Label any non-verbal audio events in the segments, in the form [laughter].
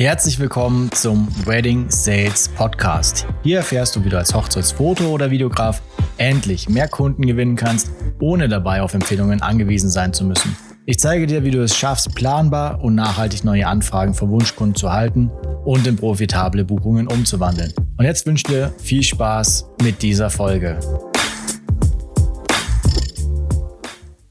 Herzlich willkommen zum Wedding Sales Podcast. Hier erfährst du, wie du als Hochzeitsfoto- oder Videograf endlich mehr Kunden gewinnen kannst, ohne dabei auf Empfehlungen angewiesen sein zu müssen. Ich zeige dir, wie du es schaffst, planbar und nachhaltig neue Anfragen von Wunschkunden zu halten und in profitable Buchungen umzuwandeln. Und jetzt wünsche ich dir viel Spaß mit dieser Folge.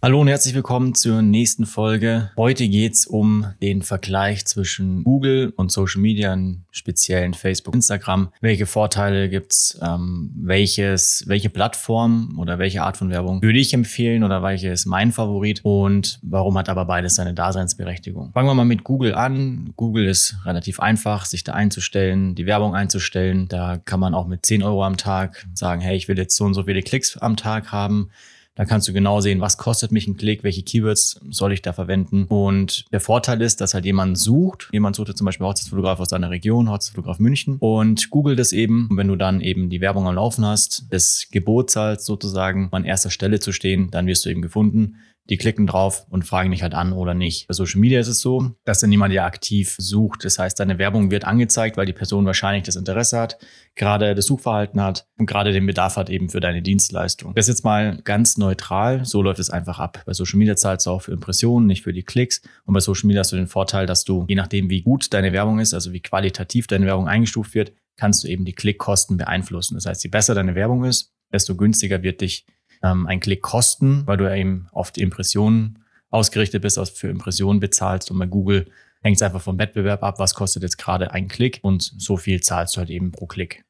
Hallo und herzlich willkommen zur nächsten Folge. Heute geht's um den Vergleich zwischen Google und Social Media, im speziellen Facebook, Instagram. Welche Vorteile gibt's? Ähm, welches, welche Plattform oder welche Art von Werbung würde ich empfehlen oder welche ist mein Favorit? Und warum hat aber beides seine Daseinsberechtigung? Fangen wir mal mit Google an. Google ist relativ einfach, sich da einzustellen, die Werbung einzustellen. Da kann man auch mit 10 Euro am Tag sagen, hey, ich will jetzt so und so viele Klicks am Tag haben da kannst du genau sehen, was kostet mich ein Klick, welche Keywords soll ich da verwenden. Und der Vorteil ist, dass halt jemand sucht. Jemand sucht zum Beispiel Hochzeitsfotograf aus seiner Region, Hochzeitsfotograf München und googelt das eben. Und wenn du dann eben die Werbung am Laufen hast, das Gebot zahlst sozusagen, an erster Stelle zu stehen, dann wirst du eben gefunden die klicken drauf und fragen dich halt an oder nicht. Bei Social Media ist es so, dass dann niemand ja aktiv sucht. Das heißt, deine Werbung wird angezeigt, weil die Person wahrscheinlich das Interesse hat, gerade das Suchverhalten hat und gerade den Bedarf hat eben für deine Dienstleistung. Das ist jetzt mal ganz neutral. So läuft es einfach ab. Bei Social Media zahlst du auch für Impressionen, nicht für die Klicks. Und bei Social Media hast du den Vorteil, dass du, je nachdem, wie gut deine Werbung ist, also wie qualitativ deine Werbung eingestuft wird, kannst du eben die Klickkosten beeinflussen. Das heißt, je besser deine Werbung ist, desto günstiger wird dich ähm, ein Klick kosten, weil du eben auf die Impressionen ausgerichtet bist, also für Impressionen bezahlst. Und bei Google hängt es einfach vom Wettbewerb ab, was kostet jetzt gerade ein Klick und so viel zahlst du halt eben pro Klick.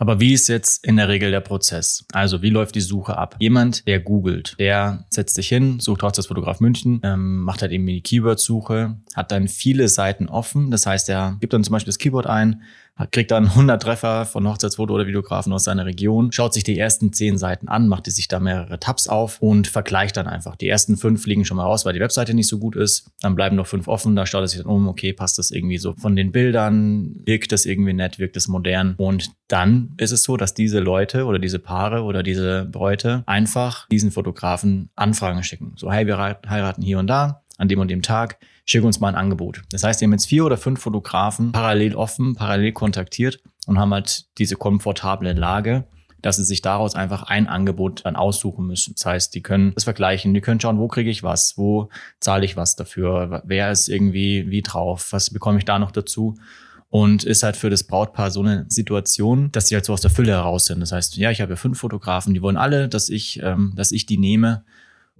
Aber wie ist jetzt in der Regel der Prozess? Also wie läuft die Suche ab? Jemand, der googelt, der setzt sich hin, sucht Hochzeitsfotograf München, ähm, macht halt eben die Keyword-Suche, hat dann viele Seiten offen. Das heißt, er gibt dann zum Beispiel das Keyword ein, kriegt dann 100 Treffer von Hochzeitsfoto oder Videografen aus seiner Region, schaut sich die ersten 10 Seiten an, macht sich da mehrere Tabs auf und vergleicht dann einfach. Die ersten fünf fliegen schon mal raus, weil die Webseite nicht so gut ist. Dann bleiben noch fünf offen, da schaut er sich dann um, okay, passt das irgendwie so von den Bildern, wirkt das irgendwie nett, wirkt das modern und dann ist es so, dass diese Leute oder diese Paare oder diese Bräute einfach diesen Fotografen Anfragen schicken. So, hey, wir heiraten hier und da an dem und dem Tag schick uns mal ein Angebot. Das heißt, die haben jetzt vier oder fünf Fotografen parallel offen, parallel kontaktiert und haben halt diese komfortable Lage, dass sie sich daraus einfach ein Angebot dann aussuchen müssen. Das heißt, die können das vergleichen, die können schauen, wo kriege ich was, wo zahle ich was dafür, wer ist irgendwie wie drauf, was bekomme ich da noch dazu. Und ist halt für das Brautpaar so eine Situation, dass sie halt so aus der Fülle heraus sind. Das heißt, ja, ich habe ja fünf Fotografen, die wollen alle, dass ich, ähm, dass ich die nehme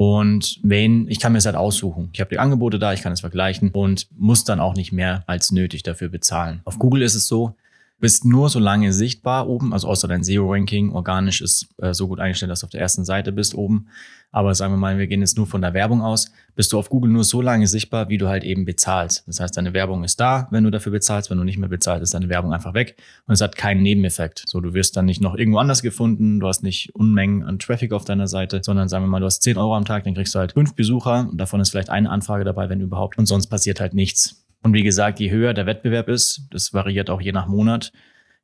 und wen, ich kann mir es halt aussuchen. Ich habe die Angebote da, ich kann es vergleichen und muss dann auch nicht mehr als nötig dafür bezahlen. Auf Google ist es so, bist nur so lange sichtbar oben, also außer dein SEO-Ranking organisch ist äh, so gut eingestellt, dass du auf der ersten Seite bist oben. Aber sagen wir mal, wir gehen jetzt nur von der Werbung aus, bist du auf Google nur so lange sichtbar, wie du halt eben bezahlst. Das heißt, deine Werbung ist da, wenn du dafür bezahlst. Wenn du nicht mehr bezahlst, ist deine Werbung einfach weg. Und es hat keinen Nebeneffekt. So, du wirst dann nicht noch irgendwo anders gefunden, du hast nicht Unmengen an Traffic auf deiner Seite, sondern sagen wir mal, du hast 10 Euro am Tag, dann kriegst du halt fünf Besucher und davon ist vielleicht eine Anfrage dabei, wenn überhaupt. Und sonst passiert halt nichts. Und wie gesagt, je höher der Wettbewerb ist, das variiert auch je nach Monat,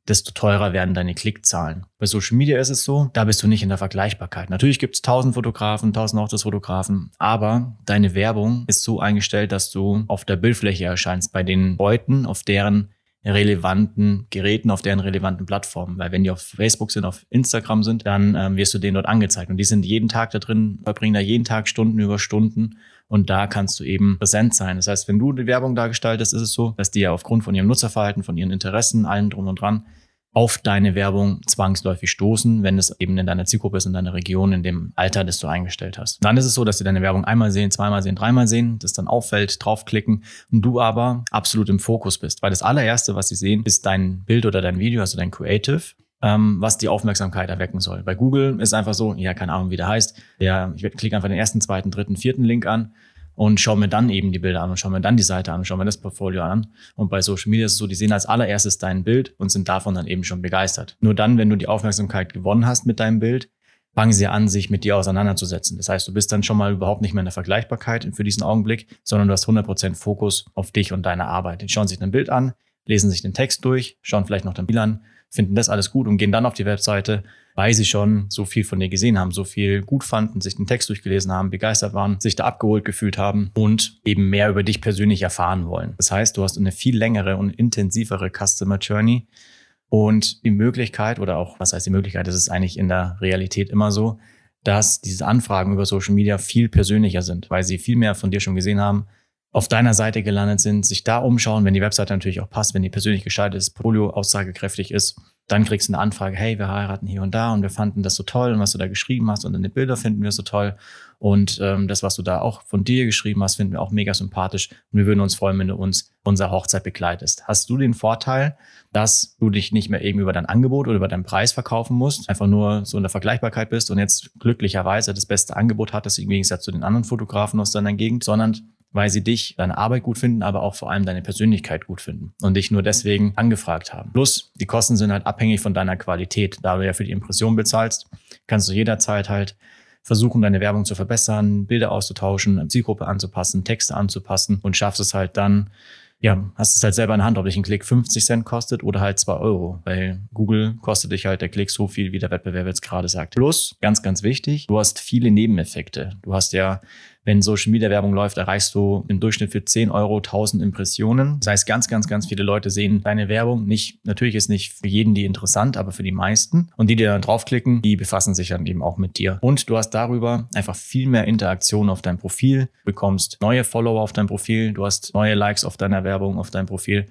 desto teurer werden deine Klickzahlen. Bei Social Media ist es so, da bist du nicht in der Vergleichbarkeit. Natürlich gibt es tausend Fotografen, tausend Hochzeitsfotografen, aber deine Werbung ist so eingestellt, dass du auf der Bildfläche erscheinst bei den Leuten, auf deren relevanten Geräten, auf deren relevanten Plattformen. Weil wenn die auf Facebook sind, auf Instagram sind, dann ähm, wirst du denen dort angezeigt. Und die sind jeden Tag da drin, verbringen da jeden Tag Stunden über Stunden. Und da kannst du eben präsent sein. Das heißt, wenn du die Werbung da gestaltest, ist es so, dass die ja aufgrund von ihrem Nutzerverhalten, von ihren Interessen, allem drum und dran, auf deine Werbung zwangsläufig stoßen, wenn es eben in deiner Zielgruppe ist, in deiner Region, in dem Alter, das du eingestellt hast. Dann ist es so, dass sie deine Werbung einmal sehen, zweimal sehen, dreimal sehen, das dann auffällt, draufklicken und du aber absolut im Fokus bist. Weil das allererste, was sie sehen, ist dein Bild oder dein Video, also dein Creative ähm, was die Aufmerksamkeit erwecken soll. Bei Google ist einfach so, ja, keine Ahnung, wie der heißt. Ja, ich klicke einfach den ersten, zweiten, dritten, vierten Link an und schaue mir dann eben die Bilder an und schaue mir dann die Seite an und schaue mir das Portfolio an. Und bei Social Media ist es so, die sehen als allererstes dein Bild und sind davon dann eben schon begeistert. Nur dann, wenn du die Aufmerksamkeit gewonnen hast mit deinem Bild, fangen sie an, sich mit dir auseinanderzusetzen. Das heißt, du bist dann schon mal überhaupt nicht mehr in der Vergleichbarkeit für diesen Augenblick, sondern du hast 100% Fokus auf dich und deine Arbeit. Die schauen sich dein Bild an, lesen sich den Text durch, schauen vielleicht noch dein Bild an, finden das alles gut und gehen dann auf die Webseite, weil sie schon so viel von dir gesehen haben, so viel gut fanden, sich den Text durchgelesen haben, begeistert waren, sich da abgeholt gefühlt haben und eben mehr über dich persönlich erfahren wollen. Das heißt, du hast eine viel längere und intensivere Customer Journey und die Möglichkeit oder auch, was heißt die Möglichkeit, das ist eigentlich in der Realität immer so, dass diese Anfragen über Social Media viel persönlicher sind, weil sie viel mehr von dir schon gesehen haben, auf deiner Seite gelandet sind, sich da umschauen, wenn die Webseite natürlich auch passt, wenn die persönlich gestaltet ist, Portfolio aussagekräftig ist, dann kriegst du eine Anfrage, hey, wir heiraten hier und da und wir fanden das so toll und was du da geschrieben hast und deine Bilder finden wir so toll und ähm, das, was du da auch von dir geschrieben hast, finden wir auch mega sympathisch und wir würden uns freuen, wenn du uns unsere Hochzeit begleitest. Hast du den Vorteil, dass du dich nicht mehr eben über dein Angebot oder über deinen Preis verkaufen musst, einfach nur so in der Vergleichbarkeit bist und jetzt glücklicherweise das beste Angebot hattest im Gegensatz zu den anderen Fotografen aus deiner Gegend, sondern weil sie dich, deine Arbeit gut finden, aber auch vor allem deine Persönlichkeit gut finden und dich nur deswegen angefragt haben. Plus, die Kosten sind halt abhängig von deiner Qualität. Da du ja für die Impression bezahlst, kannst du jederzeit halt versuchen, deine Werbung zu verbessern, Bilder auszutauschen, Zielgruppe anzupassen, Texte anzupassen und schaffst es halt dann, ja, hast es halt selber in der Hand, ob dich ein Klick 50 Cent kostet oder halt 2 Euro, weil Google kostet dich halt der Klick so viel, wie der Wettbewerb jetzt gerade sagt. Plus, ganz, ganz wichtig, du hast viele Nebeneffekte. Du hast ja wenn Social Media Werbung läuft, erreichst du im Durchschnitt für 10 Euro 1000 Impressionen. Das heißt, ganz, ganz, ganz viele Leute sehen deine Werbung. Nicht, natürlich ist nicht für jeden die interessant, aber für die meisten. Und die, die dann draufklicken, die befassen sich dann eben auch mit dir. Und du hast darüber einfach viel mehr Interaktion auf deinem Profil, bekommst neue Follower auf deinem Profil, du hast neue Likes auf deiner Werbung, auf deinem Profil.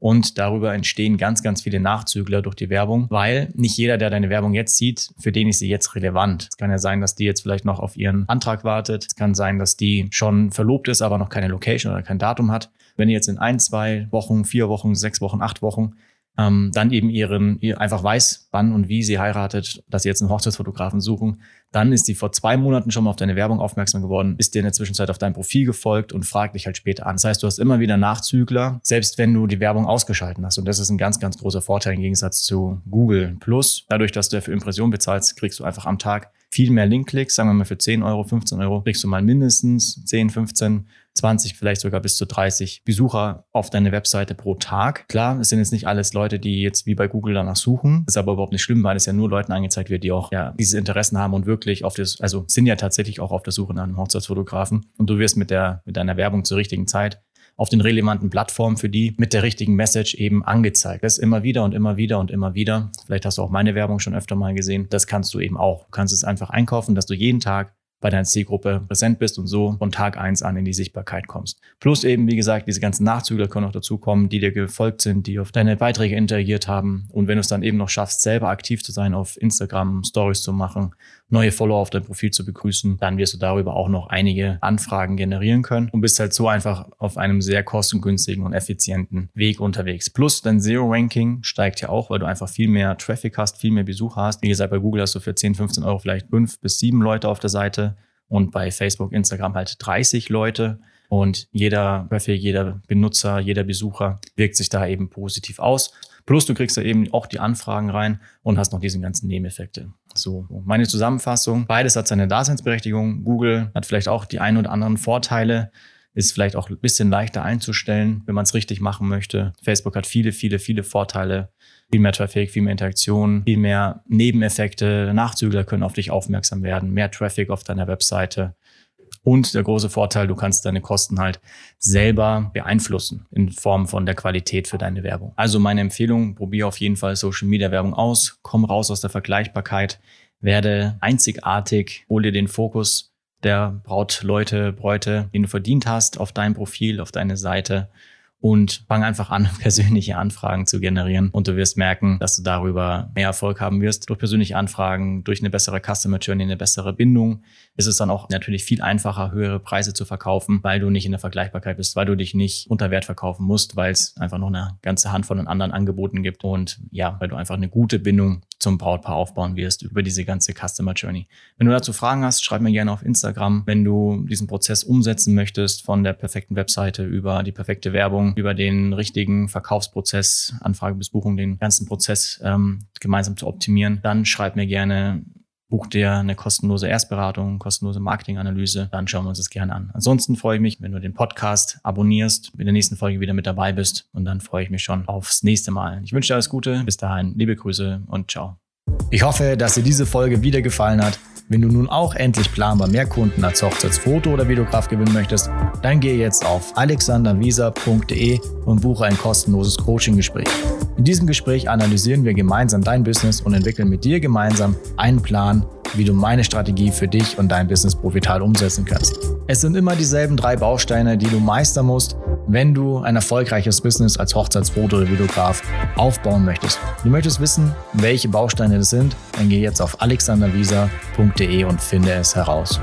Und darüber entstehen ganz, ganz viele Nachzügler durch die Werbung, weil nicht jeder, der deine Werbung jetzt sieht, für den ist sie jetzt relevant. Es kann ja sein, dass die jetzt vielleicht noch auf ihren Antrag wartet. Es kann sein, dass die schon verlobt ist, aber noch keine Location oder kein Datum hat. Wenn die jetzt in ein, zwei Wochen, vier Wochen, sechs Wochen, acht Wochen ähm, dann eben ihren, ihr einfach weiß, wann und wie sie heiratet, dass sie jetzt einen Hochzeitsfotografen suchen, dann ist sie vor zwei Monaten schon mal auf deine Werbung aufmerksam geworden, ist dir in der Zwischenzeit auf dein Profil gefolgt und fragt dich halt später an. Das heißt, du hast immer wieder Nachzügler, selbst wenn du die Werbung ausgeschalten hast. Und das ist ein ganz, ganz großer Vorteil im Gegensatz zu Google Plus. Dadurch, dass du ja für Impression bezahlst, kriegst du einfach am Tag viel mehr Linkklicks, sagen wir mal für 10 Euro, 15 Euro, kriegst du mal mindestens 10, 15 20, vielleicht sogar bis zu 30 Besucher auf deine Webseite pro Tag. Klar, es sind jetzt nicht alles Leute, die jetzt wie bei Google danach suchen. Das ist aber überhaupt nicht schlimm, weil es ja nur Leuten angezeigt wird, die auch ja, diese Interessen haben und wirklich auf das, also sind ja tatsächlich auch auf der Suche nach einem Hochzeitsfotografen. Und du wirst mit der, mit deiner Werbung zur richtigen Zeit auf den relevanten Plattformen für die mit der richtigen Message eben angezeigt. Das immer wieder und immer wieder und immer wieder. Vielleicht hast du auch meine Werbung schon öfter mal gesehen. Das kannst du eben auch. Du kannst es einfach einkaufen, dass du jeden Tag bei deiner Zielgruppe präsent bist und so von Tag eins an in die Sichtbarkeit kommst. Plus eben, wie gesagt, diese ganzen Nachzügler können auch dazukommen, die dir gefolgt sind, die auf deine Beiträge interagiert haben. Und wenn du es dann eben noch schaffst, selber aktiv zu sein, auf Instagram Stories zu machen, neue Follower auf dein Profil zu begrüßen, dann wirst du darüber auch noch einige Anfragen generieren können und bist halt so einfach auf einem sehr kostengünstigen und effizienten Weg unterwegs. Plus dein Zero-Ranking steigt ja auch, weil du einfach viel mehr Traffic hast, viel mehr Besucher hast. Wie gesagt, bei Google hast du für 10, 15 Euro vielleicht fünf bis sieben Leute auf der Seite und bei Facebook, Instagram halt 30 Leute. Und jeder Traffic, jeder Benutzer, jeder Besucher wirkt sich da eben positiv aus. Plus du kriegst da eben auch die Anfragen rein und hast noch diese ganzen Nebeneffekte. So, meine Zusammenfassung. Beides hat seine Daseinsberechtigung. Google hat vielleicht auch die ein oder anderen Vorteile, ist vielleicht auch ein bisschen leichter einzustellen, wenn man es richtig machen möchte. Facebook hat viele, viele, viele Vorteile viel mehr Traffic, viel mehr Interaktion, viel mehr Nebeneffekte. Nachzügler können auf dich aufmerksam werden, mehr Traffic auf deiner Webseite. Und der große Vorteil, du kannst deine Kosten halt selber beeinflussen in Form von der Qualität für deine Werbung. Also meine Empfehlung, probier auf jeden Fall Social Media Werbung aus, komm raus aus der Vergleichbarkeit, werde einzigartig, hol dir den Fokus der Brautleute, Bräute, den du verdient hast, auf dein Profil, auf deine Seite und fang einfach an, [laughs] persönliche Anfragen zu generieren. Und du wirst merken, dass du darüber mehr Erfolg haben wirst. Durch persönliche Anfragen, durch eine bessere Customer Journey, eine bessere Bindung ist es dann auch natürlich viel einfacher, höhere Preise zu verkaufen, weil du nicht in der Vergleichbarkeit bist, weil du dich nicht unter Wert verkaufen musst, weil es einfach noch eine ganze Hand von anderen Angeboten gibt und ja, weil du einfach eine gute Bindung zum Brautpaar aufbauen wirst über diese ganze Customer Journey. Wenn du dazu Fragen hast, schreib mir gerne auf Instagram. Wenn du diesen Prozess umsetzen möchtest, von der perfekten Webseite über die perfekte Werbung, über den richtigen Verkaufsprozess, Anfrage bis Buchung, den ganzen Prozess ähm, gemeinsam zu optimieren, dann schreib mir gerne buch dir eine kostenlose Erstberatung, kostenlose Marketinganalyse, dann schauen wir uns das gerne an. Ansonsten freue ich mich, wenn du den Podcast abonnierst, in der nächsten Folge wieder mit dabei bist und dann freue ich mich schon aufs nächste Mal. Ich wünsche dir alles Gute, bis dahin, liebe Grüße und ciao. Ich hoffe, dass dir diese Folge wieder gefallen hat. Wenn du nun auch endlich planbar mehr Kunden als Hochzeitsfoto- oder Videograf gewinnen möchtest, dann gehe jetzt auf alexandervisa.de und buche ein kostenloses Coaching-Gespräch. In diesem Gespräch analysieren wir gemeinsam dein Business und entwickeln mit dir gemeinsam einen Plan, wie du meine Strategie für dich und dein Business profitabel umsetzen kannst. Es sind immer dieselben drei Bausteine, die du meistern musst, wenn du ein erfolgreiches Business als Hochzeitsfoto oder Videograf aufbauen möchtest. Du möchtest wissen, welche Bausteine das sind, dann geh jetzt auf alexandervisa.de und finde es heraus.